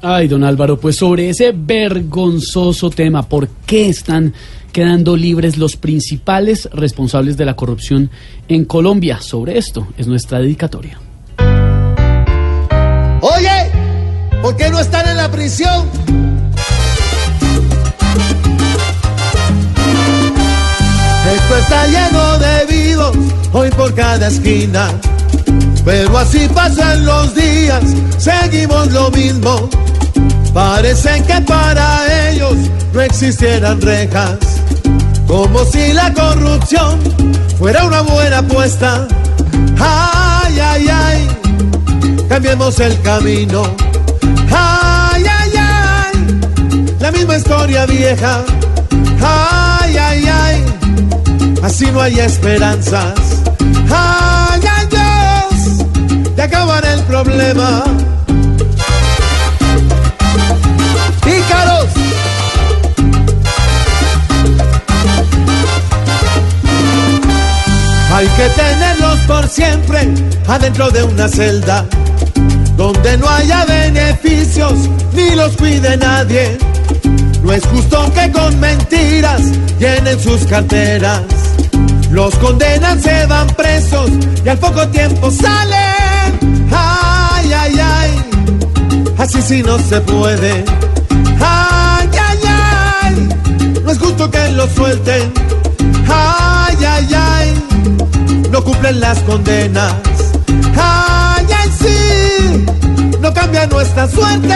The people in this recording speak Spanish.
Ay, don Álvaro, pues sobre ese vergonzoso tema, ¿por qué están quedando libres los principales responsables de la corrupción en Colombia? Sobre esto es nuestra dedicatoria. Oye, ¿por qué no están en la prisión? Esto está lleno de vivos, hoy por cada esquina. Pero así pasan los días, seguimos lo mismo. Parecen que para ellos no existieran rejas. Como si la corrupción fuera una buena apuesta. Ay, ay, ay, cambiemos el camino. Ay, ay, ay, la misma historia vieja. Ay, ay, ay, así no hay esperanzas. Ay, Pícaros. Hay que tenerlos por siempre adentro de una celda donde no haya beneficios ni los cuide nadie. No es justo que con mentiras llenen sus carteras. Los condenan, se van presos y al poco tiempo salen. Sí no se puede. Ay, ay, ay, no es justo que los suelten. Ay, ay, ay, no cumplen las condenas. Ay, ay, sí, no cambia nuestra suerte.